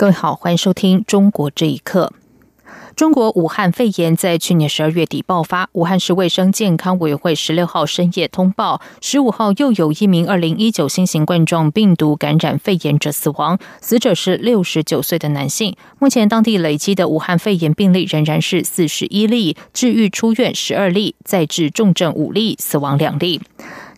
各位好，欢迎收听《中国这一刻》。中国武汉肺炎在去年十二月底爆发，武汉市卫生健康委员会十六号深夜通报，十五号又有一名二零一九新型冠状病毒感染肺炎者死亡，死者是六十九岁的男性。目前当地累积的武汉肺炎病例仍然是四十一例，治愈出院十二例，再治重症五例，死亡两例。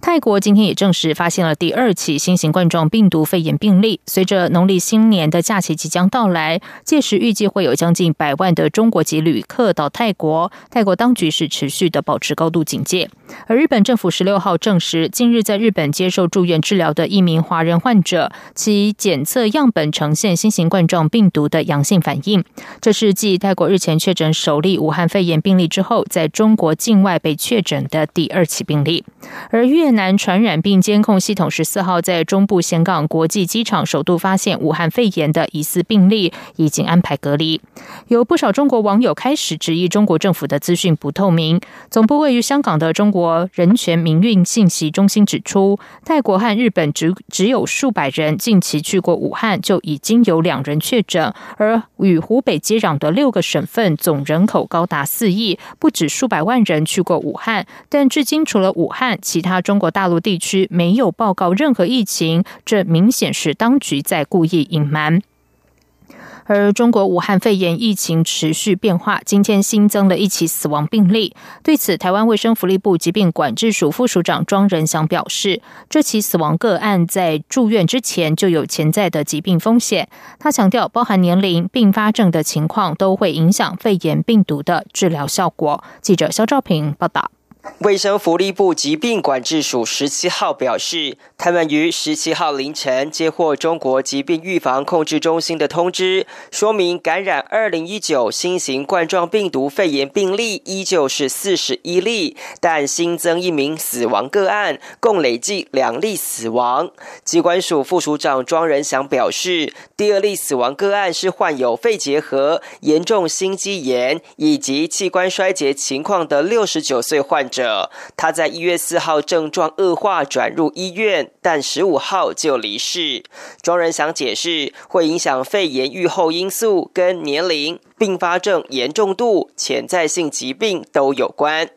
泰国今天也证实发现了第二起新型冠状病毒肺炎病例。随着农历新年的假期即将到来，届时预计会有将近百万的中国籍旅客到泰国。泰国当局是持续的保持高度警戒。而日本政府十六号证实，近日在日本接受住院治疗的一名华人患者，其检测样本呈现新型冠状病毒的阳性反应。这是继泰国日前确诊首例武汉肺炎病例之后，在中国境外被确诊的第二起病例。而越南传染病监控系统十四号在中部香港国际机场首度发现武汉肺炎的疑似病例，已经安排隔离。有不少中国网友开始质疑中国政府的资讯不透明。总部位于香港的中国人权民运信息中心指出，泰国和日本只只有数百人近期去过武汉，就已经有两人确诊。而与湖北接壤的六个省份总人口高达四亿，不止数百万人去过武汉，但至今除了武汉，其他中国大陆地区没有报告任何疫情，这明显是当局在故意隐瞒。而中国武汉肺炎疫情持续变化，今天新增了一起死亡病例。对此，台湾卫生福利部疾病管制署副署长庄仁祥表示，这起死亡个案在住院之前就有潜在的疾病风险。他强调，包含年龄、并发症的情况都会影响肺炎病毒的治疗效果。记者肖兆平报道。卫生福利部疾病管制署十七号表示，他们于十七号凌晨接获中国疾病预防控制中心的通知，说明感染二零一九新型冠状病毒肺炎病例依旧是四十一例，但新增一名死亡个案，共累计两例死亡。机关署副署长庄仁祥表示，第二例死亡个案是患有肺结核、严重心肌炎以及器官衰竭情况的六十九岁患。者，他在一月四号症状恶化，转入医院，但十五号就离世。庄仁祥解释，会影响肺炎预后因素跟年龄。并发症严重度、潜在性疾病都有关。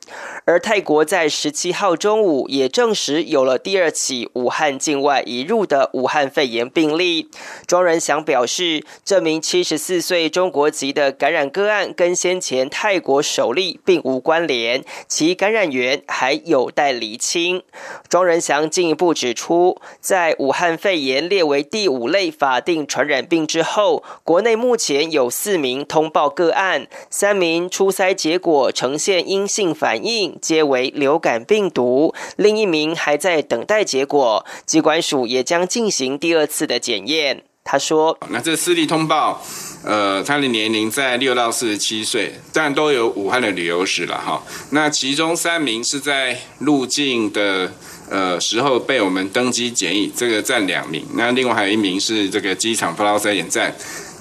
而泰国在十七号中午也证实有了第二起武汉境外移入的武汉肺炎病例。庄仁祥表示，这名七十四岁中国籍的感染个案跟先前泰国首例并无关联，其感染源还有待厘清。庄仁祥进一步指出，在武汉肺炎列为第五类法定传染病之后，国内目前有四名通。报个案，三名初筛结果呈现阴性反应，皆为流感病毒；另一名还在等待结果，机关署也将进行第二次的检验。他说：“那这四例通报，呃，他的年龄在六到四十七岁，但都有武汉的旅游史了哈。那其中三名是在入境的呃时候被我们登机检疫，这个占两名。那另外还有一名是这个机场发筛检站，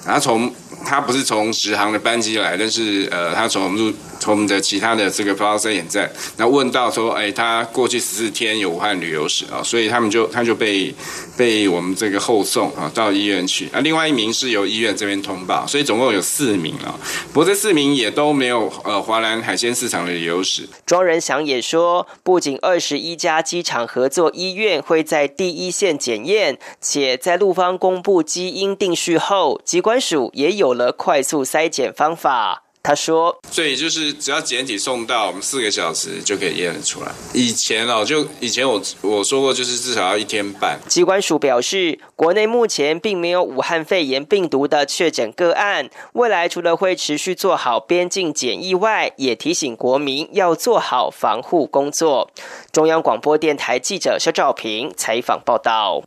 然后从。”他不是从直航的班机来，但是呃，他从入。从我们的其他的这个发烧三眼站，那问到说，哎，他过去十四天有武汉旅游史啊，所以他们就他就被被我们这个后送啊到医院去。啊，另外一名是由医院这边通报，所以总共有四名啊。不过这四名也都没有呃华南海鲜市场的旅游史。庄仁祥也说，不仅二十一家机场合作医院会在第一线检验，且在陆方公布基因定序后，机关署也有了快速筛检方法。他说：“所以就是只要检体送到，我们四个小时就可以验得出来。以前哦，就以前我我说过，就是至少要一天半。”机关署表示，国内目前并没有武汉肺炎病毒的确诊个案。未来除了会持续做好边境检疫外，也提醒国民要做好防护工作。中央广播电台记者肖兆平采访报道。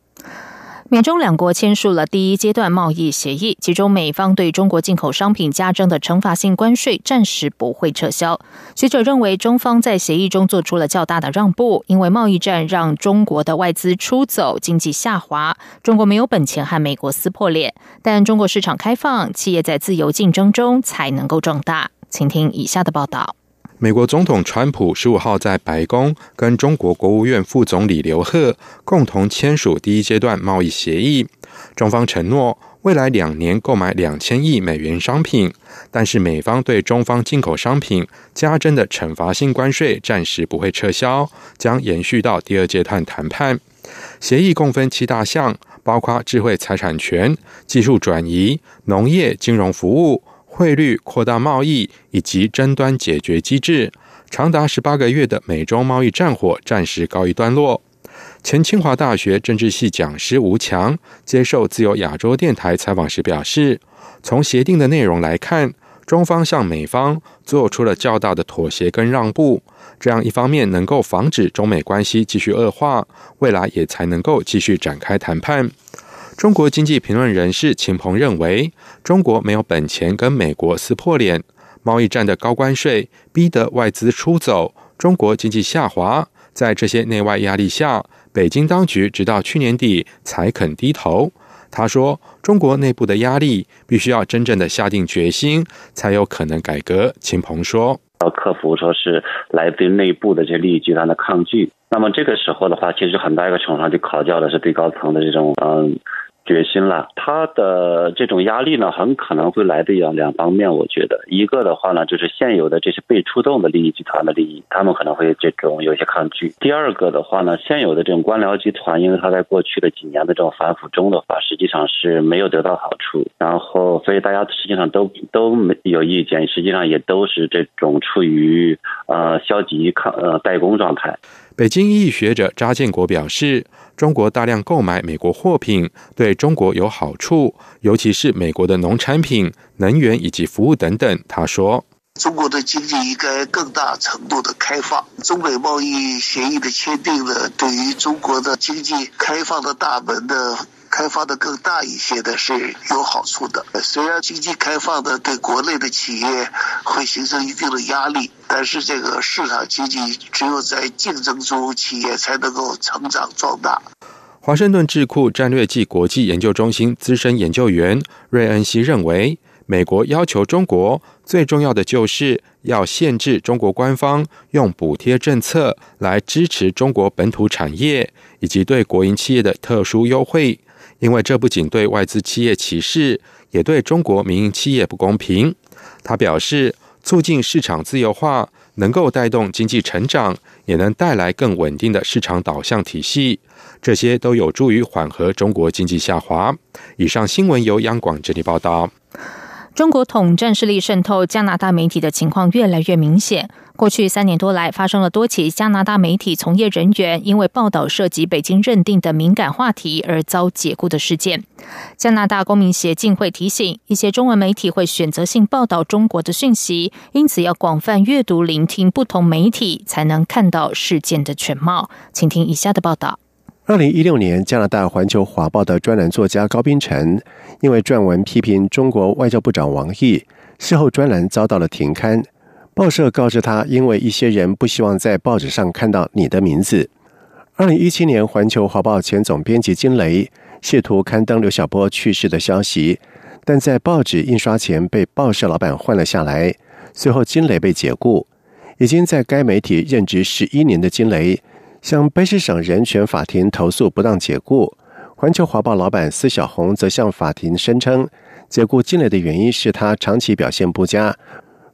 美中两国签署了第一阶段贸易协议，其中美方对中国进口商品加征的惩罚性关税暂时不会撤销。学者认为，中方在协议中做出了较大的让步，因为贸易战让中国的外资出走，经济下滑，中国没有本钱和美国撕破脸。但中国市场开放，企业在自由竞争中才能够壮大。请听以下的报道。美国总统川普十五号在白宫跟中国国务院副总理刘鹤共同签署第一阶段贸易协议，中方承诺未来两年购买两千亿美元商品，但是美方对中方进口商品加征的惩罚性关税暂时不会撤销，将延续到第二阶段谈判。协议共分七大项，包括智慧财产权、技术转移、农业、金融服务。汇率扩大贸易以及争端解决机制，长达十八个月的美中贸易战火暂时告一段落。前清华大学政治系讲师吴强接受自由亚洲电台采访时表示，从协定的内容来看，中方向美方做出了较大的妥协跟让步，这样一方面能够防止中美关系继续恶化，未来也才能够继续展开谈判。中国经济评论人士秦鹏认为，中国没有本钱跟美国撕破脸，贸易战的高关税逼得外资出走，中国经济下滑。在这些内外压力下，北京当局直到去年底才肯低头。他说：“中国内部的压力必须要真正的下定决心，才有可能改革。”秦鹏说：“要克服说是来自于内部的这些利益集团的抗拒。那么这个时候的话，其实很大一个程度上就考教的是最高层的这种嗯。”决心了，他的这种压力呢，很可能会来的两两方面。我觉得，一个的话呢，就是现有的这些被出动的利益集团的利益，他们可能会这种有些抗拒。第二个的话呢，现有的这种官僚集团，因为他在过去的几年的这种反腐中的话，实际上是没有得到好处，然后所以大家实际上都都没有意见，实际上也都是这种处于呃消极抗呃代工状态。北京医学者查建国表示，中国大量购买美国货品对中国有好处，尤其是美国的农产品、能源以及服务等等。他说：“中国的经济应该更大程度的开放，中美贸易协议的签订呢，对于中国的经济开放的大门的。”开放的更大一些的是有好处的。虽然经济开放的对国内的企业会形成一定的压力，但是这个市场经济只有在竞争中，企业才能够成长壮大。华盛顿智库战略暨国际研究中心资深研究员瑞恩西认为，美国要求中国最重要的就是要限制中国官方用补贴政策来支持中国本土产业，以及对国营企业的特殊优惠。因为这不仅对外资企业歧视，也对中国民营企业不公平。他表示，促进市场自由化能够带动经济成长，也能带来更稳定的市场导向体系，这些都有助于缓和中国经济下滑。以上新闻由央广这里报道。中国统战势力渗透加拿大媒体的情况越来越明显。过去三年多来，发生了多起加拿大媒体从业人员因为报道涉及北京认定的敏感话题而遭解雇的事件。加拿大公民协进会提醒，一些中文媒体会选择性报道中国的讯息，因此要广泛阅读、聆听不同媒体，才能看到事件的全貌。请听以下的报道。二零一六年，加拿大《环球华报》的专栏作家高斌晨，因为撰文批评中国外交部长王毅，事后专栏遭到了停刊。报社告知他，因为一些人不希望在报纸上看到你的名字。二零一七年，《环球华报》前总编辑金雷试图刊登刘晓波去世的消息，但在报纸印刷前被报社老板换了下来。随后，金雷被解雇。已经在该媒体任职十一年的金雷。向卑诗省人权法庭投诉不当解雇，环球华报老板司小红则向法庭声称，解雇金磊的原因是他长期表现不佳，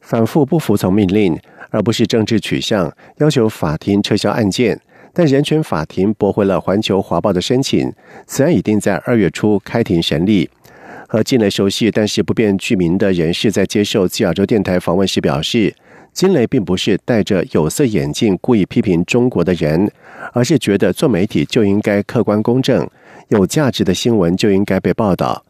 反复不服从命令，而不是政治取向，要求法庭撤销案件。但人权法庭驳回了环球华报的申请，此案已定在二月初开庭审理。和金磊熟悉但是不便具名的人士在接受自亚洲电台访问时表示。金雷并不是戴着有色眼镜故意批评中国的人，而是觉得做媒体就应该客观公正，有价值的新闻就应该被报道。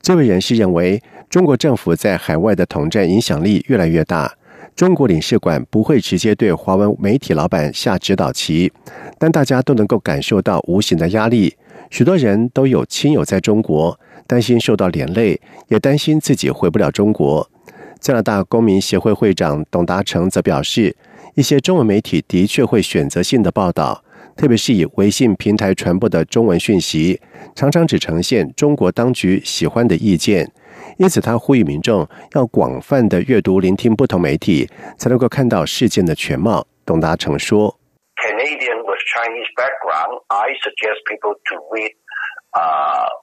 这位人士认为，中国政府在海外的统战影响力越来越大，中国领事馆不会直接对华文媒体老板下指导棋，但大家都能够感受到无形的压力，许多人都有亲友在中国，担心受到连累，也担心自己回不了中国。加拿大公民协会会长董达成则表示，一些中文媒体的确会选择性的报道，特别是以微信平台传播的中文讯息，常常只呈现中国当局喜欢的意见。因此，他呼吁民众要广泛的阅读、聆听不同媒体，才能够看到事件的全貌。董达成说：“Canadian with Chinese background, I suggest people to read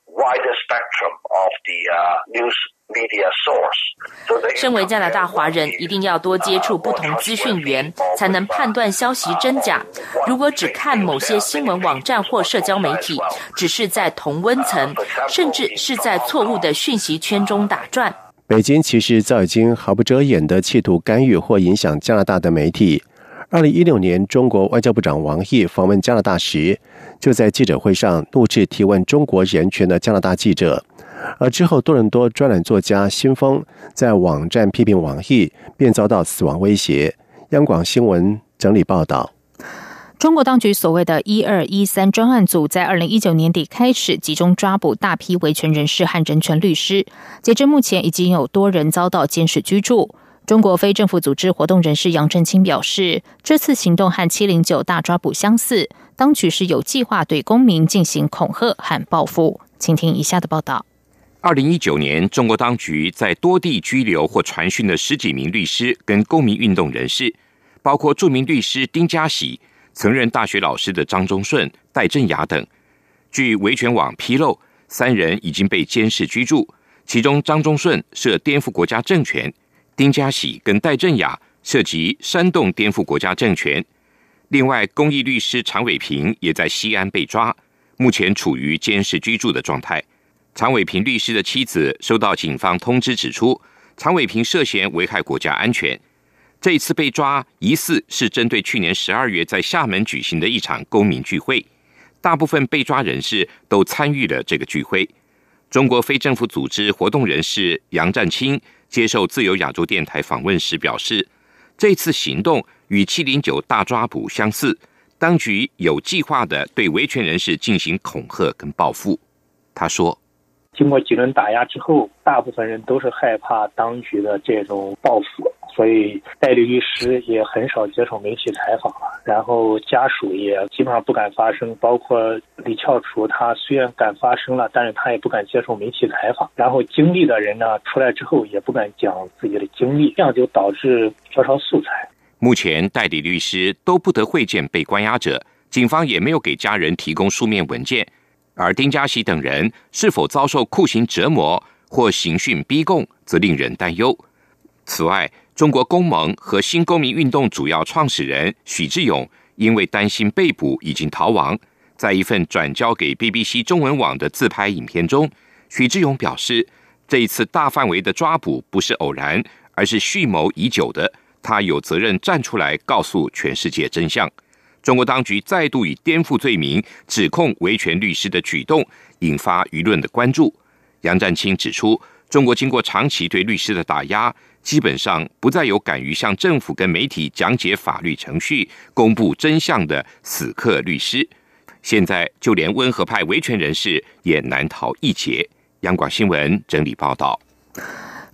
wider spectrum of the news.” media source 身为加拿大华人，一定要多接触不同资讯源，才能判断消息真假。如果只看某些新闻网站或社交媒体，只是在同温层，甚至是在错误的讯息圈中打转。北京其实早已经毫不遮掩的企图干预或影响加拿大的媒体。二零一六年，中国外交部长王毅访问加拿大时，就在记者会上怒斥提问中国人权的加拿大记者。而之后，多伦多专栏作家新峰在网站批评王毅，便遭到死亡威胁。央广新闻整理报道：中国当局所谓的“一二一三”专案组，在二零一九年底开始集中抓捕大批维权人士和人权律师。截至目前，已经有多人遭到监视居住。中国非政府组织活动人士杨振清表示，这次行动和七零九大抓捕相似，当局是有计划对公民进行恐吓和报复。请听以下的报道。二零一九年，中国当局在多地拘留或传讯了十几名律师跟公民运动人士，包括著名律师丁家喜、曾任大学老师的张忠顺、戴振雅等。据维权网披露，三人已经被监视居住，其中张忠顺涉颠覆国家政权，丁家喜跟戴振雅涉及煽动颠覆国家政权。另外，公益律师常伟平也在西安被抓，目前处于监视居住的状态。常伟平律师的妻子收到警方通知，指出常伟平涉嫌危害国家安全。这一次被抓，疑似是针对去年十二月在厦门举行的一场公民聚会，大部分被抓人士都参与了这个聚会。中国非政府组织活动人士杨占清接受自由亚洲电台访问时表示，这次行动与七零九大抓捕相似，当局有计划的对维权人士进行恐吓跟报复。他说。经过几轮打压之后，大部分人都是害怕当局的这种报复，所以代理律师也很少接受媒体采访了。然后家属也基本上不敢发声，包括李翘楚，他虽然敢发声了，但是他也不敢接受媒体采访。然后经历的人呢，出来之后也不敢讲自己的经历，这样就导致缺少素材。目前代理律师都不得会见被关押者，警方也没有给家人提供书面文件。而丁家喜等人是否遭受酷刑折磨或刑讯逼供，则令人担忧。此外，中国公盟和新公民运动主要创始人许志勇因为担心被捕，已经逃亡。在一份转交给 BBC 中文网的自拍影片中，许志勇表示，这一次大范围的抓捕不是偶然，而是蓄谋已久的。他有责任站出来告诉全世界真相。中国当局再度以颠覆罪名指控维权律师的举动，引发舆论的关注。杨占清指出，中国经过长期对律师的打压，基本上不再有敢于向政府跟媒体讲解法律程序、公布真相的死磕律师。现在就连温和派维权人士也难逃一劫。央广新闻整理报道。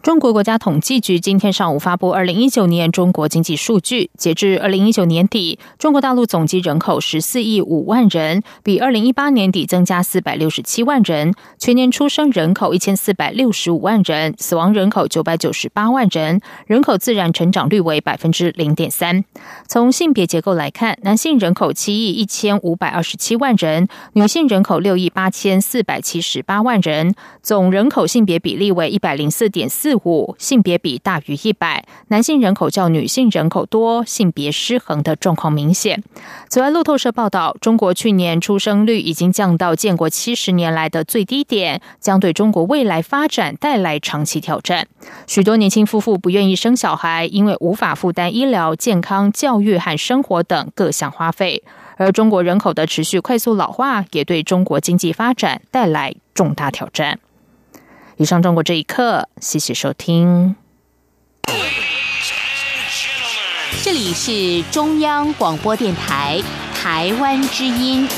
中国国家统计局今天上午发布二零一九年中国经济数据，截至二零一九年底，中国大陆总计人口十四亿五万人，比二零一八年底增加四百六十七万人。全年出生人口一千四百六十五万人，死亡人口九百九十八万人，人口自然成长率为百分之零点三。从性别结构来看，男性人口七亿一千五百二十七万人，女性人口六亿八千四百七十八万人，总人口性别比例为一百零四点四四。五性别比大于一百，男性人口较女性人口多，性别失衡的状况明显。此外，路透社报道，中国去年出生率已经降到建国七十年来的最低点，将对中国未来发展带来长期挑战。许多年轻夫妇不愿意生小孩，因为无法负担医疗、健康、教育和生活等各项花费。而中国人口的持续快速老化，也对中国经济发展带来重大挑战。以上中国这一刻，谢谢收听。这里是中央广播电台台湾之音。